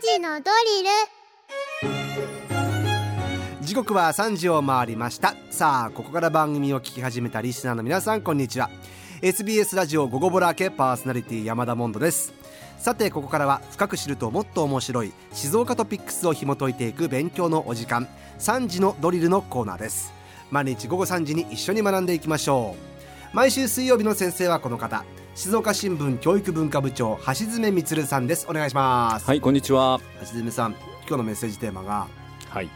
時のドリル。時刻は3時を回りました。さあここから番組を聞き始めたリスナーの皆さんこんにちは。SBS ラジオ午後ボラ系パーソナリティ山田モンドです。さてここからは深く知るともっと面白い静岡トピックスを紐解いていく勉強のお時間。3時のドリルのコーナーです。毎日午後3時に一緒に学んでいきましょう。毎週水曜日の先生はこの方。静岡新聞教育文化部長橋爪充さんです。お願いします。はいこんにちは。橋爪さん今日のメッセージテーマがはい。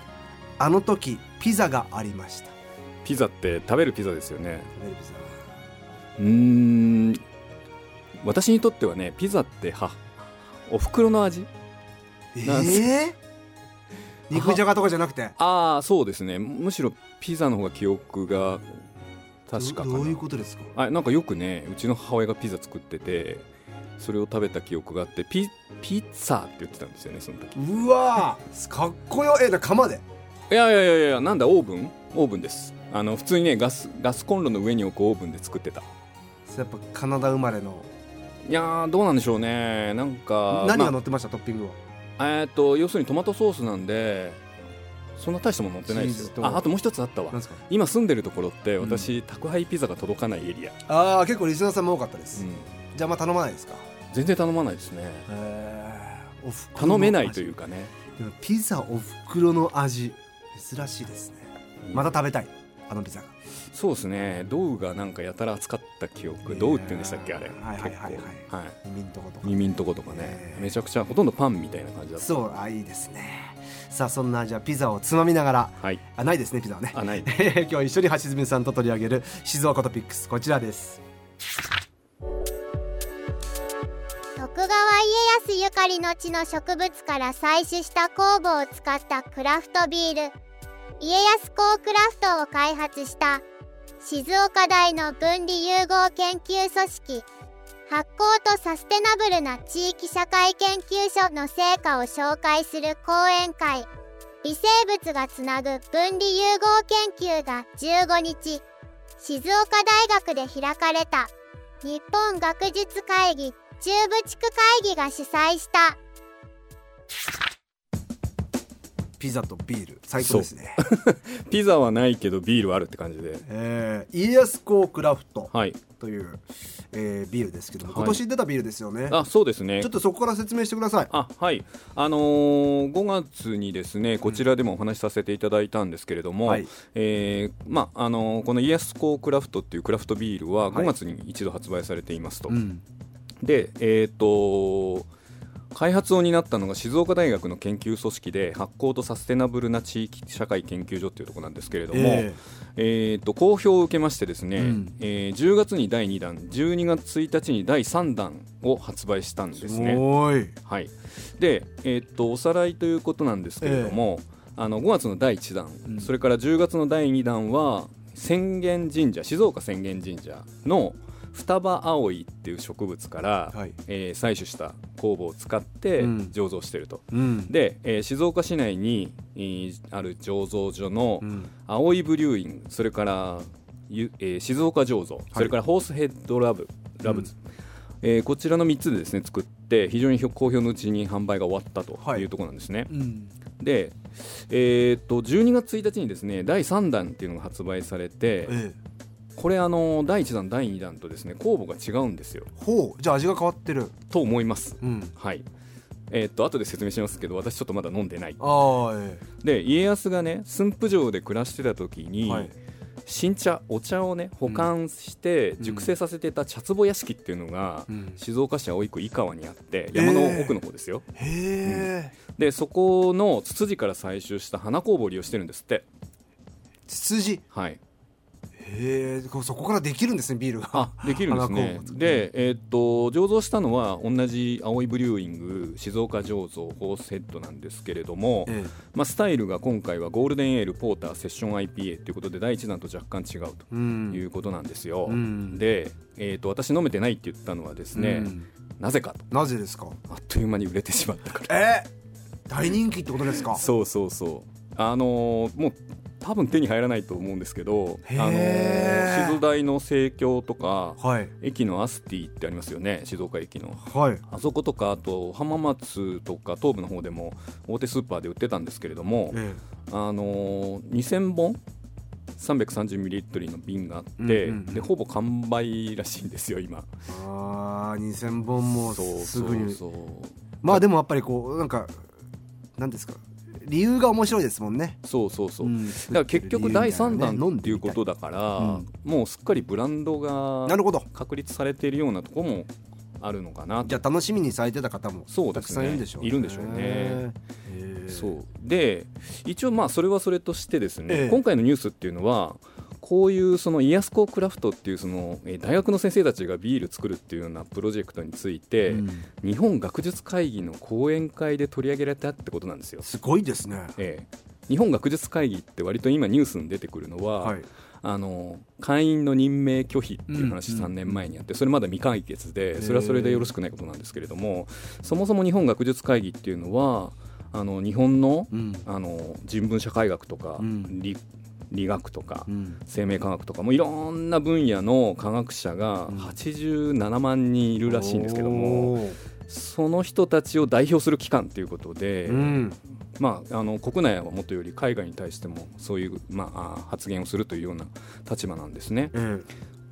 あの時ピザがありました。ピザって食べるピザですよね。食べるピザ。うーん。私にとってはねピザってはお袋の味なんすえー、肉じゃがとかじゃなくて？ああそうですね。むしろピザの方が記憶が確かどどういうことですか？あなんかよくねうちの母親がピザ作っててそれを食べた記憶があってピピッツァって言ってたんですよねその時。うわーかっこよ。えな釜で？いやいやいやいやなんだオーブン？オーブンです。あの普通にねガスガスコンロの上に置くオーブンで作ってた。それやっぱカナダ生まれの？いやーどうなんでしょうね。なんか何がま乗ってました、トッピングは？あえーっと要するにトマトソースなんでそんな大したもの乗ってないですよ。ああともう一つあったわ。今住んでるところってうん。私、宅配ピザが届かないエリア、ああ結構リスナーさんも多かったです、うん。じゃあまあ頼まないですか？全然頼まないですね。頼めないと味いうかね。でもピザおふくろの味珍しいですね。また食べたいあのピザが。そうですね。ドウがなんかやたら扱った記憶。いやードウって言うんでしたっけ？あれ。はいはいはいはい。はい。耳んとことか耳んとことかね。ねめちゃくちゃほとんどパンみたいな感じだった。そうあいいですねさあそんなじゃあピザをつまみながら。はい。あないですねピザはね。あない。今日一緒に橋爪さんと取り上げる静岡トピックスこちらです。徳川家康ゆかりの地の植物から採取した酵母を使ったクラフトビール。家康コークラフトを開発した静岡大の分離融合研究組織発酵とサステナブルな地域社会研究所の成果を紹介する講演会。微生物がつなぐ分離融合研究が15日。静岡大学で開かれた。日本学術会議中部地区会議が主催した。ピザとビール。最高ですね。ピザはないけどビールはあるって感じで。えー、家康コークラフトはい。という、えービールですけども、はい。今年出たビールですよね。あそうですね。ちょっとそこから説明してください。あはい。あのー、5月にですねこちらでもお話しさせていただいたんですけれども、はい。えーまああのーこのイエスコークラフトっていうクラフトビールははい5月に一度発売されていますと、うん。でえっ、と開発を担ったのが静岡大学の研究組織で発酵とサステナブルな地域社会研究所っていうところなんですけれども、ええ。ー、と好評を受けましてですね、うん。えー10月に第2弾12月1日に第3弾を発売したんー、ですね。ごい。はい、で、えーっとおさらいということなんですけれども、あの5月の第1弾、うん。それから10月の第2弾は浅間神社静岡浅間神社の双葉葵っていう植物から、はい。えー採取した酵母を使ってうん。醸造していると。うん。で、えー静岡市内に、えーある醸造所のうん。葵ブリューイングそれからゆ、えー静岡醸造、それからホースヘッドラブラブズ、えーこちらの3つでですね作って非常に好評のうちに販売が終わったとはい。いうところなんですね。うん。で、えーっと12月1日にですね第3弾っていうのが発売されてえこれあの第1弾第2弾とですね酵母が違うんですよ。ー、ほうじゃあ味が変わってる。と思います。うん。はい。えーっと後で説明しますけど私ちょっとまだ飲んでない。ああえで家康がね駿府城で暮らしてた時に、はい。新茶お茶をね保管して熟成させてた茶壺屋敷っていうのが、えうん。静岡市葵区井川にあって山の奥の方ですよ、へえ、でそこのツツジから採集した花工房を利用してるんですって。ツツジ？はいへえそこからできるんですねビールが。あできるんですね。でえーっと醸造したのは同じ葵ブリューイング静岡醸造ホースヘッドなんですけれども、えまあ、スタイルが今回はゴールデンエールポーターセッション IPA ということで第一弾と若干違うということなんですよ、うん。で、えー、と私飲めてないって言ったのはですね、うん。なぜかと。なぜですか？あっという間に売れてしまったから。え？大人気ってことですか？そうそうそう。あのーもう多分手に入らないと思うんですけどあの静大の生協とかはい。駅のアスティってありますよね静岡駅の。はい。あそことかあと浜松とか東部の方でも大手スーパーで売ってたんですけれどもえあの2000本？330ml の瓶があって、うんうんうん。でほぼ完売らしいんですよ今。えああ2000本もそうすぐにまあでもやっぱりこうなんかなんですか？理由が面白いですもんね。そうそうそう、ん。だから結局第3弾っていうことだから、うん。もうすっかりブランドがなるほど。確立されているようなところもあるのかなじゃあ楽しみにされてた方もたくさんいるんでしょういるんでしょうね。そう。で一応まあそれはそれとしてですね、ええ。今回のニュースっていうのはこういうそのイヤスコークラフトっていうそのえー大学の先生たちがビール作るっていうようなプロジェクトについて、うん。日本学術会議の講演会で取り上げられたってことなんですよ。すごいですね。ええ。日本学術会議って割と今ニュースに出てくるのは、はい。あの会員の任命拒否っていう話うん3年前にあってそれまだ未解決でそれはそれでよろしくないことなんですけれどもそもそも日本学術会議っていうのはあの日本のうん。あの人文社会学とかうん。理理学とかうん。生命科学とかもいろんな分野の科学者がうん。87万人いるらしいんですけどもその人たちを代表する機関ということで、うん。まあ、あの国内はもとより海外に対してもそういう、まあ、あ発言をするというような立場なんですね。え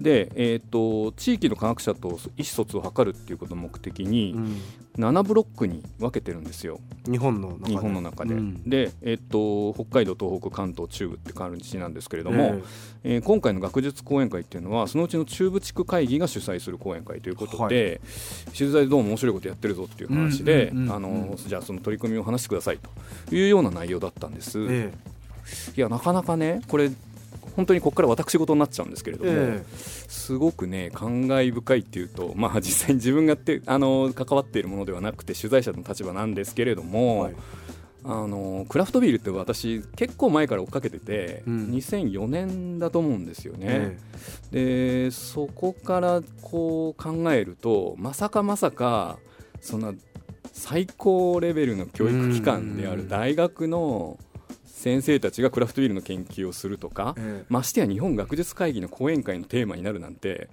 で、えー、と地域の科学者と意思疎通を図るっていうことを目的えにうん。7ブロックに分けてるんですよ。日本の中で。日本の中で。うん。で、えー、と北海道東北関東中部って感じなんですけれども、ええ。ー今回の学術講演会っていうのはそのうちの中部地区会議が主催する講演会ということで、静大でどうも面白いことやってるぞっていう話で、じゃあその取り組みを話してくださいというような内容だったんです。え。いやなかなかねこれ本当にここから私事になっちゃうんですけれども、えすごくね感慨深いっていうと、まあ、実際に自分がってあの関わっているものではなくて取材者の立場なんですけれども、はい。あのクラフトビールって私結構前から追っかけてて、うん。2004年だと思うんですよえね。でそこからこう考えるとまさかまさかそんな最高レベルの教育機関である大学の先生たちがクラフトビールの研究をするとか、えましてや日本学術会議の講演会のテーマになるなんて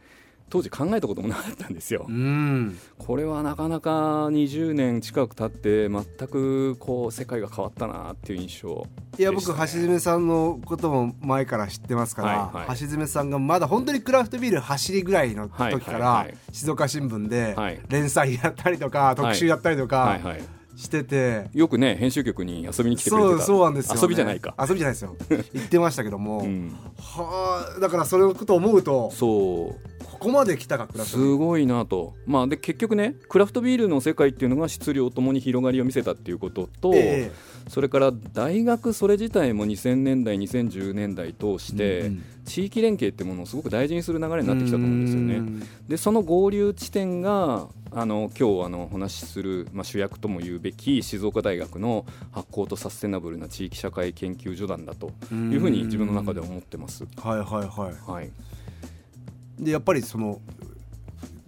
当時考えたこともなかったんですよ。うん。これはなかなか20年近く経って全くこう世界が変わったなっていう印象いや僕橋爪さんのことも前から知ってますから、はいはい。橋爪さんがまだ本当にクラフトビール走りぐらいの時かはいはいらはい。静岡新聞ではい。連載やったりとか特集やったりとはかいはいしてて、よくね編集局に遊びに来てくれてた。そうそうなんですよ、ね、遊びじゃないか、遊びじゃないですよ。言ってましたけども、うん、はあだからそれのことを思うとそうここまで来たかクラフトビール。すごいなと、まあ、で結局ねクラフトビールの世界っていうのが質量ともに広がりを見せたっていうことと、えそれから大学それ自体も2000年代2010年代通して、うん地域連携ってものをすごく大事にする流れになってきたと思うんですよね。うん。でその合流地点があの今日あのお話しする、まあ、主役とも言うべき静岡大学の発酵とサステナブルな地域社会研究所なんだというふうに自分の中では思ってます。はいはいはい。はい、でやっぱりその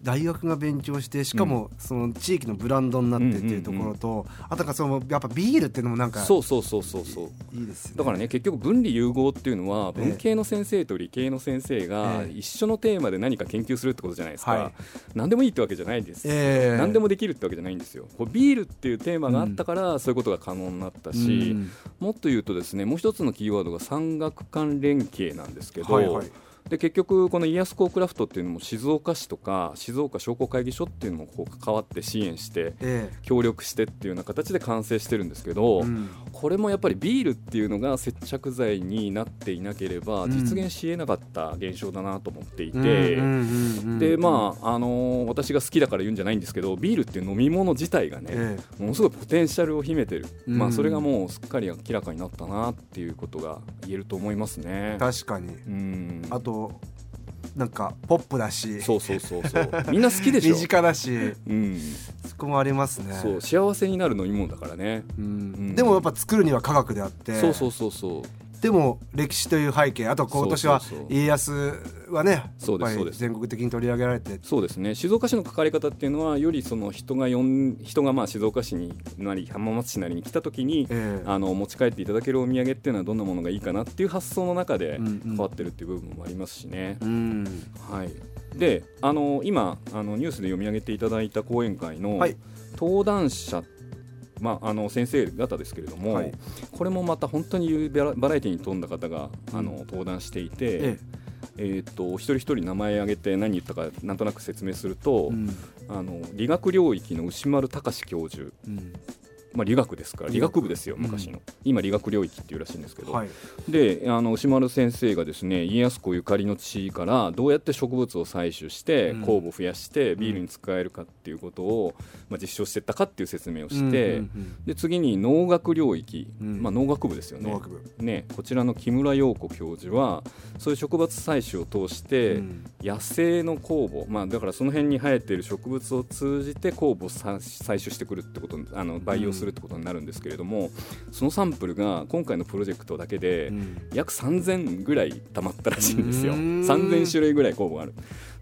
大学が勉強してしかもその地域のブランドになってっていうところと、あとなんかそのやっぱビールっていうのもなんかそうそうそうそうそう。いいですよね。だからね結局分離融合っていうのはええ。文系の先生と理系の先生がええ。一緒のテーマで何か研究するってことじゃないですか、はい。何でもいいってわけじゃないです、ええ。何でもできるってわけじゃないんですよ。こうビールっていうテーマがあったからそういうことが可能になったし、うん。もっと言うとですねもう一つのキーワードが産学間連携なんですけど、はいはいで結局このイヤスコークラフトっていうのも静岡市とか静岡商工会議所っていうのもこう関わって支援してえ協力してっていうような形で完成してるんですけど、これもやっぱりビールっていうのが接着剤になっていなければうん。実現しえなかった現象だなと思っていて、でまあ、あのー私が好きだから言うんじゃないんですけどビールっていう飲み物自体がね、えものすごいポテンシャルを秘めてる、うん。まあ、それがもうすっかり明らかになったなっていうことが言えると思いますね。え。確かに。うん。あとなんかポップだし。そうそうそうそう。みんな好きでしょ？身、近だし。うん、そこもありますね。そう幸せになる飲み物だからね、うん。ん。でもやっぱ作るには科学であって。そうそうそうそうでも歴史という背景あと今年は家康はねそうですそうです。全国的に取り上げられて。そうですね。静岡市の書かれ方っていうのはよりその人が呼ん人がまあ静岡市になり浜松市なりに来た時に、ええ。あの持ち帰っていただけるお土産っていうのはどんなものがいいかなっていう発想の中で変わってるっていう部分もありますしね。うん。はい、であの今あのニュースで読み上げていただいた講演会のはい。登壇者、まあ、あの先生方ですけれども、はい。これもまた本当にバラバラエティに富んだ方があうん。の登壇していて、ええ。ーっと一人一人名前挙げて何言ったかなんとなく説明すると、えうん。あの理学領域の牛丸隆教授、うんまあ、理学ですから理理学学部ですよ昔の、今理学領域っていうらしいんですけど、はい。であの牛丸先生がですね家康公ゆかりの地からどうやって植物を採取してうん。酵母を増やしてビールに使えるかっていうことを、まあ、実証していったかっていう説明をして、うんうんで次に農学領域、うん。まあ、農学部ですよね。ねこちらの木村陽子教授はそういう植物採取を通して、うん。野生の酵母、まあ、だからその辺に生えている植物を通じて酵母をさ採取してくるってことあの培養するってことになるんですけれども、そのサンプルが今回のプロジェクトだけで、うん。約3000ぐらい溜まったらしいんですよ。うーん。3000種類ぐらい酵母がある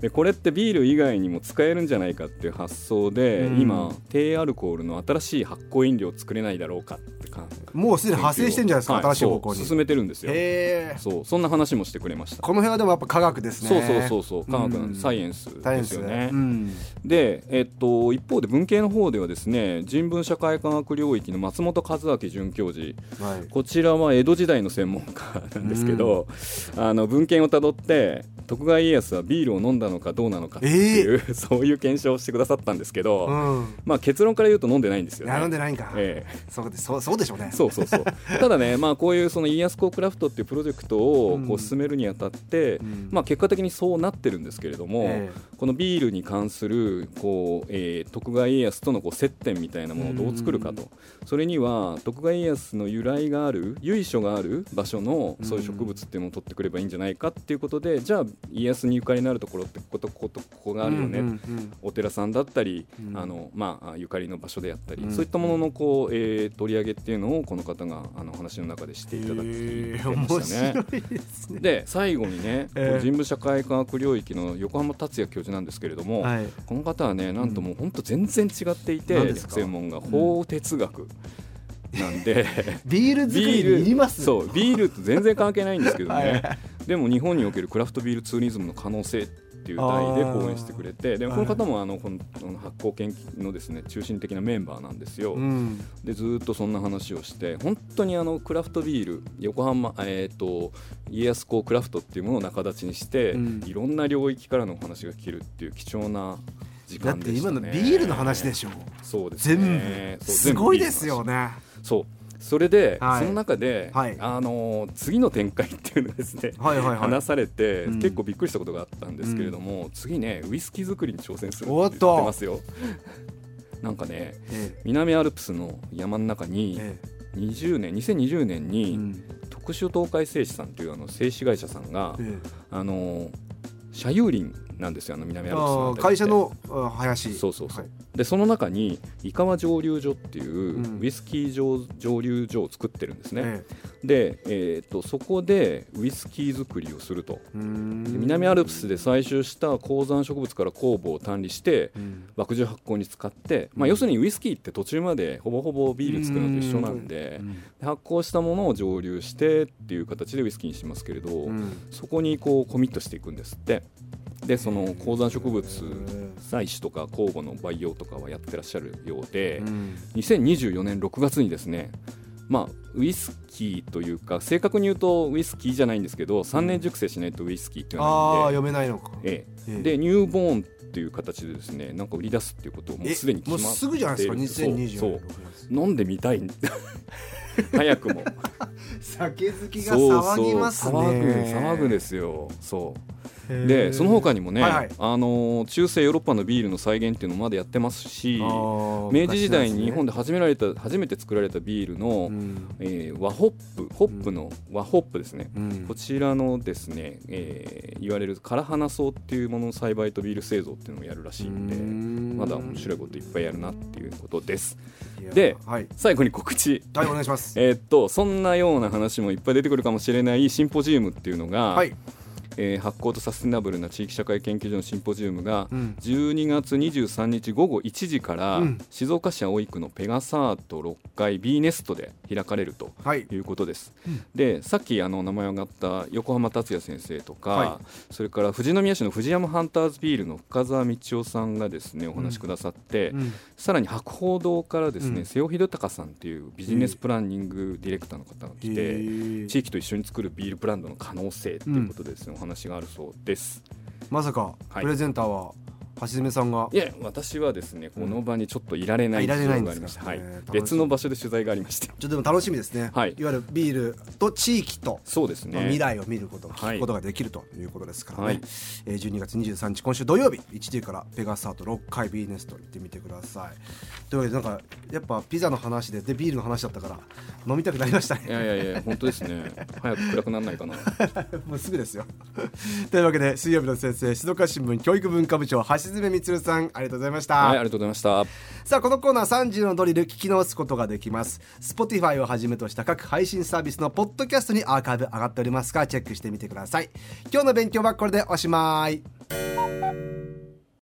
でこれってビール以外にも使えるんじゃないかっていう発想で、うん。今低アルコールの新しい発酵飲料を作れないだろうかってかもうすでに派生してんじゃないですか、はい。新しい方向に。進めてるんですよ。そうそんな話もしてくれました。この辺はでもやっぱ科学ですね。そうそうそうそう科学なんうん。でサイエンスですよね、うん。で、えっと、一方で文系の方ではですね人文社会科学領域の松本和明准教授。はい。こちらは江戸時代の専門家なんですけど、あの文献をたどって徳川家康はビールを飲んだのかどうなのかっていう、そういう検証をしてくださったんですけど、うん。まあ、結論から言うと飲んでないんですよね。飲んでないんか、ええ。そうでそうそうでしょうね。そうそうそう。ただね、まあ、こういうその家康公クラフトっていうプロジェクトをこうん。う進めるにあたって、うん。まあ、結果的にそうなってるんですけれども、えこのビールに関するこう、えー徳川家康とのこう接点みたいなものをどう作るかと、それには徳川家康の由来がある由緒がある場所のそういう植物っていうのを取ってくればいいんじゃないかっていうことでじゃあ家康にゆかりのあるところってこことこことここがあるよね、うんうんうん。お寺さんだったり、うん。あのまあ、ゆかりの場所であったり、うん。そういったもののこう、えー取り上げっていうのをこの方があの話の中でしていただきま面したね。ですね。で最後にね、ええ。こう人文社会科学領域の横浜達也教授なんですけれども、はい。この方はねなんともう本当全然違っていて、専門が法哲学なんで、ビール作りにいります？そうビールと全然関係ないんですけどね、はいでも日本におけるクラフトビールツーリズムの可能性っていう題で講演してくれてでこの方もあのこの発酵研究のですね中心的なメンバーなんですよ。うん。でずーっとそんな話をして本当にあのクラフトビール横浜、えー、と家康公クラフトっていうものを仲立ちにして、うん。いろんな領域からのお話が聞けるっていう貴重な時だって間でした、ね、今のビールの話でしょ。そうです全ねそう部すごいですよね。そうそれで、はい。その中で、はい。あのー次の展開っていうのがですね、はいはいはい。話されて、うん。結構びっくりしたことがあったんですけれども、次ねウイスキー作りに挑戦するおって言ってますよ。なんかねえ南アルプスの山の中にええ。20年2020年えに、うん。特殊東海製紙さんというあの製紙会社さんが、えあの社有林なんですよあの南アルプスの会社のあ林。そうそうそう、はい。でその中に井川蒸留所っていううん。ウイスキー蒸蒸留所を作ってるんですね、えで、えー、とそこでウイスキー作りをすると。南アルプスで採集した高山植物から酵母を単理してうん。麦汁発酵に使って、まあ、要するにウイスキーって途中までほぼほぼビール作るのと一緒なんでうん。で発酵したものを蒸留してっていう形でウイスキーにしますけれど、うん。そこにこうコミットしていくんですってでその高山植物へ採取とか酵母の培養とかはやってらっしゃるようで、うん。2024年6月にですねまあウイスキーというか正確に言うとウイスキーじゃないんですけど3年熟成しないとウイスキーっていうの読めないのか。で,、ええ。ええ。でニューボーンっていう形でですねなんか売り出すっていうことをもうすでに決まってもうすぐじゃないですかそう。2020そう。飲んでみたい。早くも。酒好きが騒ぎますね。騒ぐ騒ぐですよ。そうでその他にもね、はいはい。あの中世ヨーロッパのビールの再現っていうのもまだやってますし明明治時代に日本で、で始められた初めて作られたビールの、うん。えー和ホップホップの和ホップですね、うん。こちらのですね、えー言われる唐花草っていうものの栽培とビール製造っていうのをやるらしいんでうん。まだ面白いこといっぱいやるなっていうことです。ではい、最後に告知。はい、お願いします。えーっとそんなような話もいっぱい出てくるかもしれないシンポジウムっていうのが、はい、えー発酵とサステナブルな地域社会研究所のシンポジウムがうん。12月23日午後1時からうん。静岡市葵区のペガサート6階 B ネストで開かれるとはい。いうことです。うん。でさっきあの名前上がった横浜達也先生とか、はそれから富士宮市の藤山ハンターズビールの深澤道夫さんがですねお話しくださって、うん。さらに博報堂からですね、うん。瀬尾秀隆さんっていうビジネスプランニングディレクターの方が来て、地域と一緒に作るビールブランドの可能性っていうことでですね、お話があるそうです。まさか、はいプレゼンターは橋爪さんが。いや私はですねこの場にちょっといられないあいられないんがあですか。りまして、はい。別の場所で取材がありまして。ちょっとでも楽しみですね、はい。いわゆるビールと地域とそうですね。未来を見ること、はい。聞くことができるということですからね、はい。えー12月23日今週土曜日1時からペガサート6階ビーネスト行ってみてください。というわけでなんかやっぱピザの話ででビールの話だったから飲みたくなりましたね。いやいやいや本当ですね。早く暗くならないかな。もうすぐですよ。というわけで水曜日の先生静岡新聞教育文化部長橋爪充さんありがとうございました、はいありがとうございました。さあこのコーナー30のドリル聞き直すことができます。Spotify をはじめとした各配信サービスのポッドキャストにアーカイブ上がっておりますからチェックしてみてください。今日の勉強はこれでおしまい